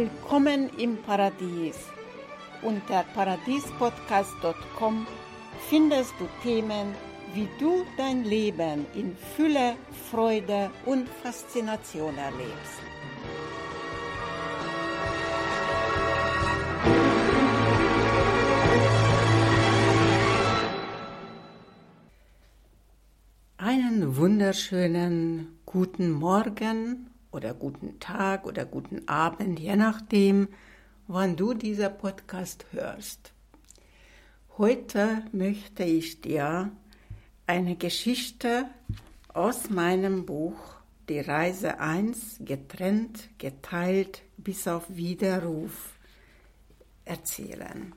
Willkommen im Paradies. Unter paradiespodcast.com findest du Themen, wie du dein Leben in Fülle, Freude und Faszination erlebst. Einen wunderschönen guten Morgen oder guten Tag oder guten Abend, je nachdem, wann du dieser Podcast hörst. Heute möchte ich dir eine Geschichte aus meinem Buch Die Reise 1 getrennt, geteilt bis auf Widerruf erzählen.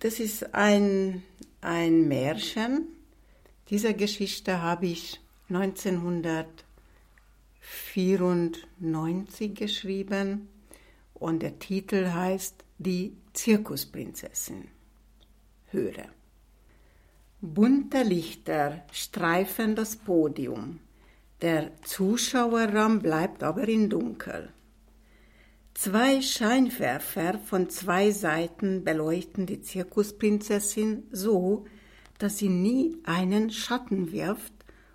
Das ist ein, ein Märchen. Diese Geschichte habe ich 1994 geschrieben und der Titel heißt Die Zirkusprinzessin. Höre. Bunte Lichter streifen das Podium. Der Zuschauerraum bleibt aber in Dunkel. Zwei Scheinwerfer von zwei Seiten beleuchten die Zirkusprinzessin so, dass sie nie einen Schatten wirft,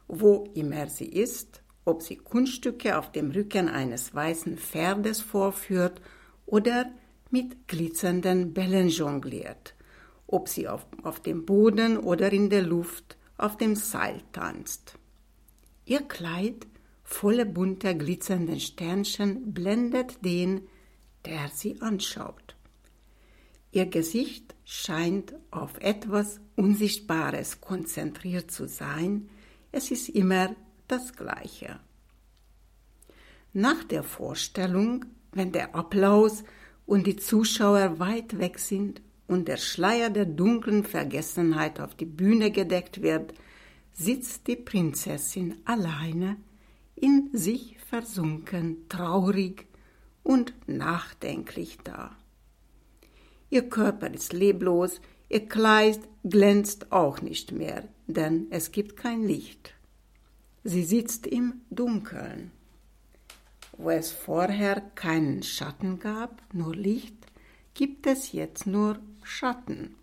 wo immer sie ist, ob sie Kunststücke auf dem Rücken eines weißen Pferdes vorführt oder mit glitzernden Bällen jongliert, ob sie auf, auf dem Boden oder in der Luft auf dem Seil tanzt. Ihr Kleid, voller bunter glitzernden Sternchen, blendet den, der sie anschaut. Ihr Gesicht scheint auf etwas Unsichtbares konzentriert zu sein, es ist immer das Gleiche. Nach der Vorstellung, wenn der Applaus und die Zuschauer weit weg sind und der Schleier der dunklen Vergessenheit auf die Bühne gedeckt wird, sitzt die Prinzessin alleine, in sich versunken, traurig und nachdenklich da. Ihr Körper ist leblos, ihr Kleid glänzt auch nicht mehr, denn es gibt kein Licht. Sie sitzt im Dunkeln. Wo es vorher keinen Schatten gab, nur Licht, gibt es jetzt nur Schatten.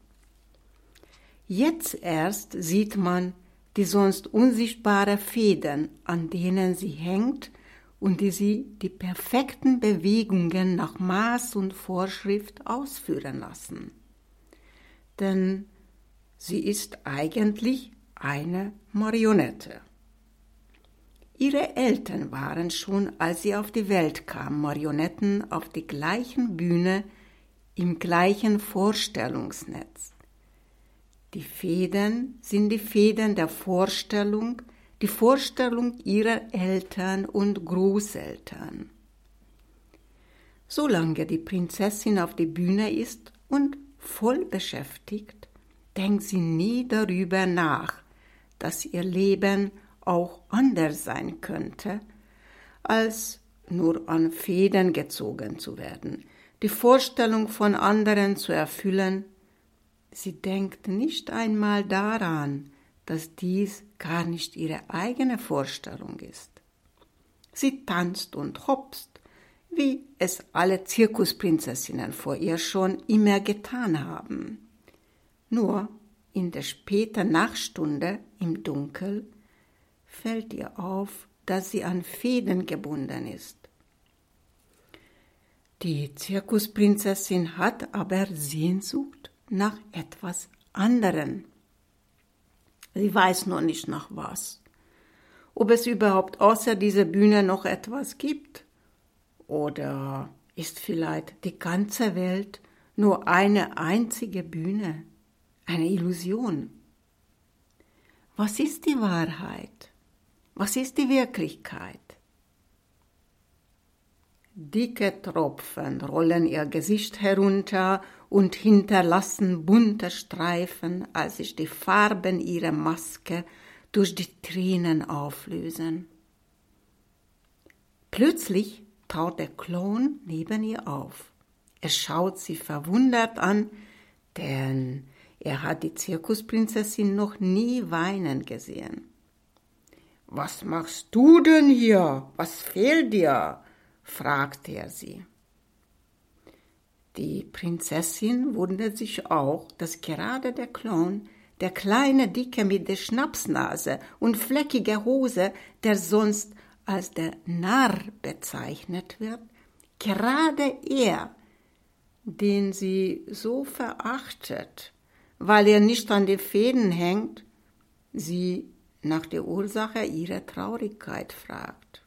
Jetzt erst sieht man die sonst unsichtbare Fäden, an denen sie hängt und die sie die perfekten Bewegungen nach Maß und Vorschrift ausführen lassen. Denn sie ist eigentlich eine Marionette. Ihre Eltern waren schon, als sie auf die Welt kam, Marionetten auf der gleichen Bühne, im gleichen Vorstellungsnetz. Die Fäden sind die Fäden der Vorstellung, die Vorstellung ihrer Eltern und Großeltern. Solange die Prinzessin auf der Bühne ist und voll beschäftigt, denkt sie nie darüber nach, dass ihr Leben auch anders sein könnte, als nur an Fäden gezogen zu werden, die Vorstellung von anderen zu erfüllen. Sie denkt nicht einmal daran, dass dies gar nicht ihre eigene Vorstellung ist. Sie tanzt und hopst, wie es alle Zirkusprinzessinnen vor ihr schon immer getan haben. Nur in der späten Nachtstunde im Dunkel fällt ihr auf, dass sie an Fäden gebunden ist. Die Zirkusprinzessin hat aber Sehnsucht nach etwas anderem. Sie weiß noch nicht nach was. Ob es überhaupt außer dieser Bühne noch etwas gibt? Oder ist vielleicht die ganze Welt nur eine einzige Bühne, eine Illusion? Was ist die Wahrheit? Was ist die Wirklichkeit? Dicke Tropfen rollen ihr Gesicht herunter und hinterlassen bunte Streifen, als sich die Farben ihrer Maske durch die Tränen auflösen. Plötzlich taut der Klon neben ihr auf. Er schaut sie verwundert an, denn er hat die Zirkusprinzessin noch nie weinen gesehen. Was machst du denn hier? Was fehlt dir? fragte er sie. Die Prinzessin wundert sich auch, dass gerade der Clown, der kleine Dicke mit der Schnapsnase und fleckiger Hose, der sonst als der Narr bezeichnet wird, gerade er, den sie so verachtet, weil er nicht an den Fäden hängt, sie nach der Ursache ihrer Traurigkeit fragt.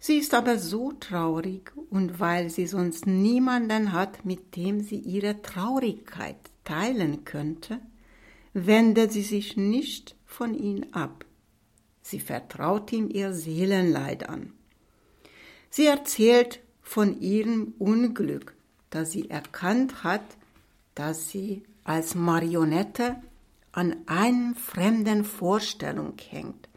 Sie ist aber so traurig und weil sie sonst niemanden hat, mit dem sie ihre Traurigkeit teilen könnte, wendet sie sich nicht von ihm ab. Sie vertraut ihm ihr Seelenleid an. Sie erzählt von ihrem Unglück, das sie erkannt hat, dass sie als Marionette an einer fremden Vorstellung hängt,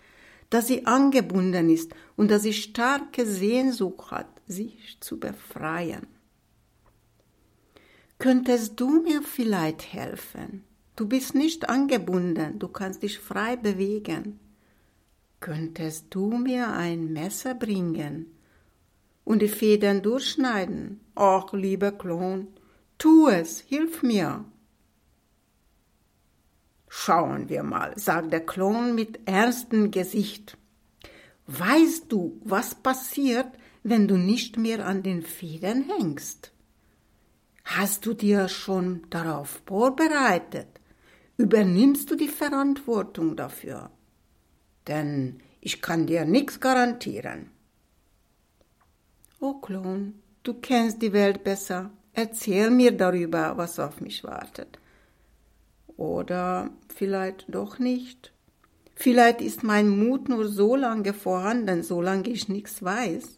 dass sie angebunden ist und dass sie starke Sehnsucht hat, sich zu befreien. Könntest du mir vielleicht helfen? Du bist nicht angebunden, du kannst dich frei bewegen. Könntest du mir ein Messer bringen und die Federn durchschneiden? Ach, lieber Klon, tu es, hilf mir. Schauen wir mal, sagt der Klon mit ernstem Gesicht. Weißt du, was passiert, wenn du nicht mehr an den Federn hängst? Hast du dir schon darauf vorbereitet? Übernimmst du die Verantwortung dafür? Denn ich kann dir nichts garantieren. Oh Klon, du kennst die Welt besser. Erzähl mir darüber, was auf mich wartet. Oder vielleicht doch nicht. Vielleicht ist mein Mut nur so lange vorhanden, solange ich nichts weiß.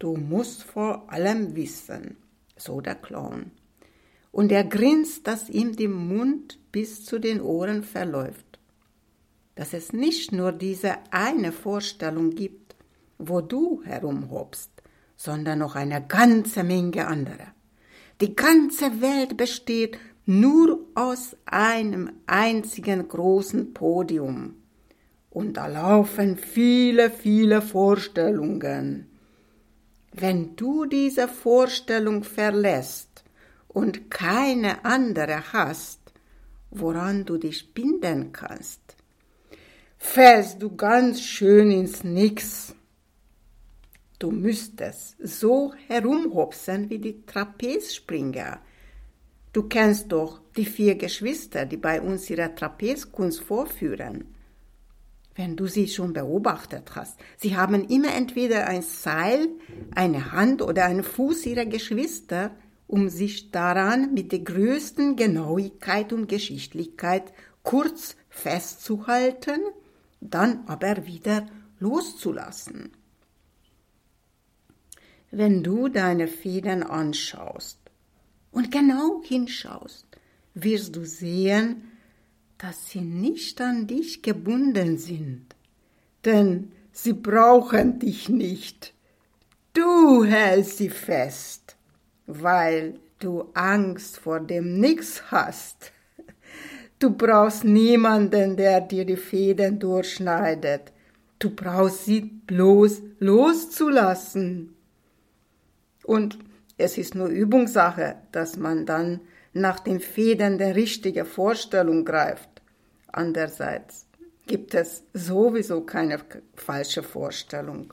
Du musst vor allem wissen, so der Clown. Und er grinst, dass ihm der Mund bis zu den Ohren verläuft. Dass es nicht nur diese eine Vorstellung gibt, wo du herumhopst, sondern noch eine ganze Menge andere. Die ganze Welt besteht nur aus einem einzigen großen Podium. Und da laufen viele, viele Vorstellungen. Wenn du diese Vorstellung verlässt und keine andere hast, woran du dich binden kannst, fällst du ganz schön ins Nix. Du müsstest so herumhopsen wie die Trapezspringer. Du kennst doch die vier Geschwister, die bei uns ihre Trapezkunst vorführen. Wenn du sie schon beobachtet hast, sie haben immer entweder ein Seil, eine Hand oder einen Fuß ihrer Geschwister, um sich daran mit der größten Genauigkeit und Geschichtlichkeit kurz festzuhalten, dann aber wieder loszulassen. Wenn du deine Federn anschaust und genau hinschaust, wirst du sehen, dass sie nicht an dich gebunden sind, denn sie brauchen dich nicht. Du hältst sie fest, weil du Angst vor dem Nix hast. Du brauchst niemanden, der dir die Federn durchschneidet. Du brauchst sie bloß loszulassen. Und es ist nur Übungssache, dass man dann nach den Federn der richtige Vorstellung greift. Andererseits gibt es sowieso keine falsche Vorstellung.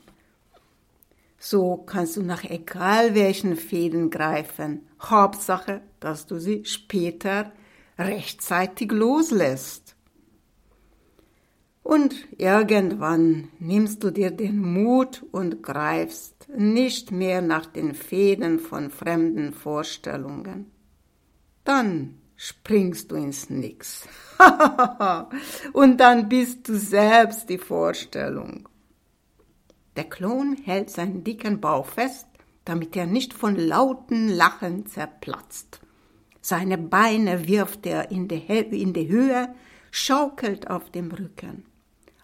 So kannst du nach egal welchen Fäden greifen. Hauptsache, dass du sie später rechtzeitig loslässt. Und irgendwann nimmst du dir den Mut und greifst nicht mehr nach den Fäden von fremden Vorstellungen. Dann springst du ins Nix. und dann bist du selbst die Vorstellung. Der Klon hält seinen dicken Bauch fest, damit er nicht von lauten Lachen zerplatzt. Seine Beine wirft er in die, in die Höhe, schaukelt auf dem Rücken.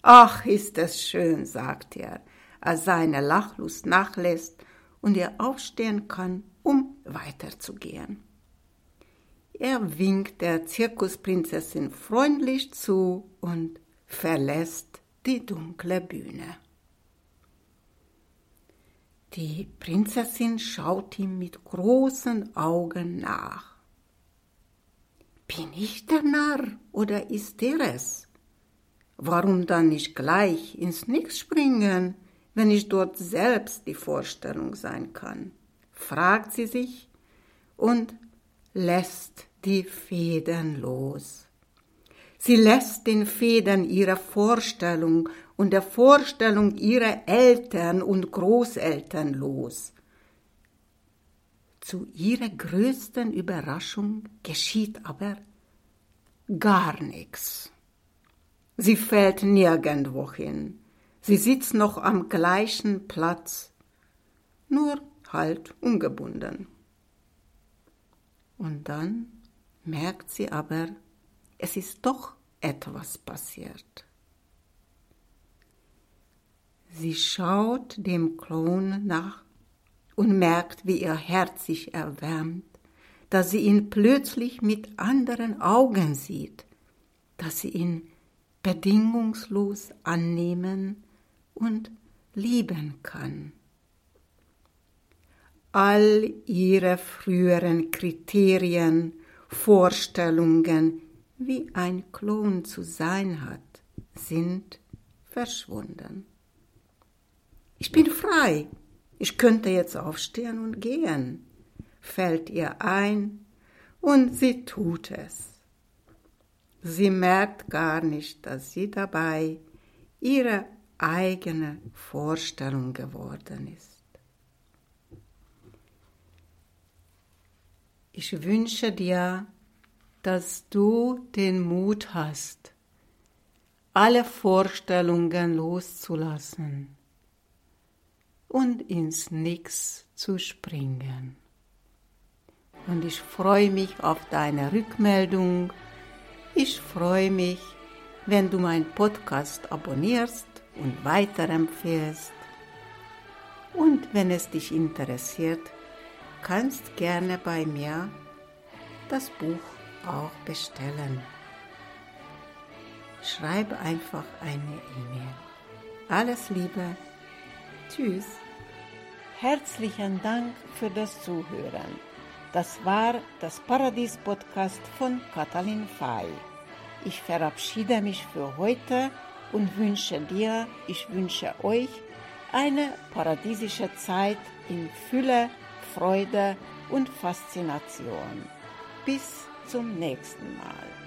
Ach, ist es schön, sagt er, als seine Lachlust nachlässt und er aufstehen kann, um weiterzugehen. Er winkt der Zirkusprinzessin freundlich zu und verlässt die dunkle Bühne. Die Prinzessin schaut ihm mit großen Augen nach. Bin ich der Narr oder ist er es? Warum dann nicht gleich ins Nix springen, wenn ich dort selbst die Vorstellung sein kann? fragt sie sich und lässt die Federn los. Sie lässt den Federn ihrer Vorstellung und der Vorstellung ihrer Eltern und Großeltern los. Zu ihrer größten Überraschung geschieht aber gar nichts. Sie fällt nirgendwo hin. Sie sitzt noch am gleichen Platz, nur halt ungebunden. Und dann merkt sie aber, es ist doch etwas passiert. Sie schaut dem Klon nach und merkt, wie ihr Herz sich erwärmt, dass sie ihn plötzlich mit anderen Augen sieht, dass sie ihn bedingungslos annehmen und lieben kann. All ihre früheren Kriterien, Vorstellungen, wie ein Klon zu sein hat, sind verschwunden. Ich bin frei, ich könnte jetzt aufstehen und gehen, fällt ihr ein, und sie tut es. Sie merkt gar nicht, dass sie dabei ihre eigene Vorstellung geworden ist. Ich wünsche dir, dass du den Mut hast, alle Vorstellungen loszulassen und ins Nix zu springen. Und ich freue mich auf deine Rückmeldung ich freue mich, wenn du meinen Podcast abonnierst und weiterempfehlst. Und wenn es dich interessiert, kannst gerne bei mir das Buch auch bestellen. Schreibe einfach eine E-Mail. Alles Liebe. Tschüss. Herzlichen Dank für das Zuhören. Das war das Paradies-Podcast von Katalin Fay. Ich verabschiede mich für heute und wünsche dir, ich wünsche euch eine paradiesische Zeit in Fülle, Freude und Faszination. Bis zum nächsten Mal.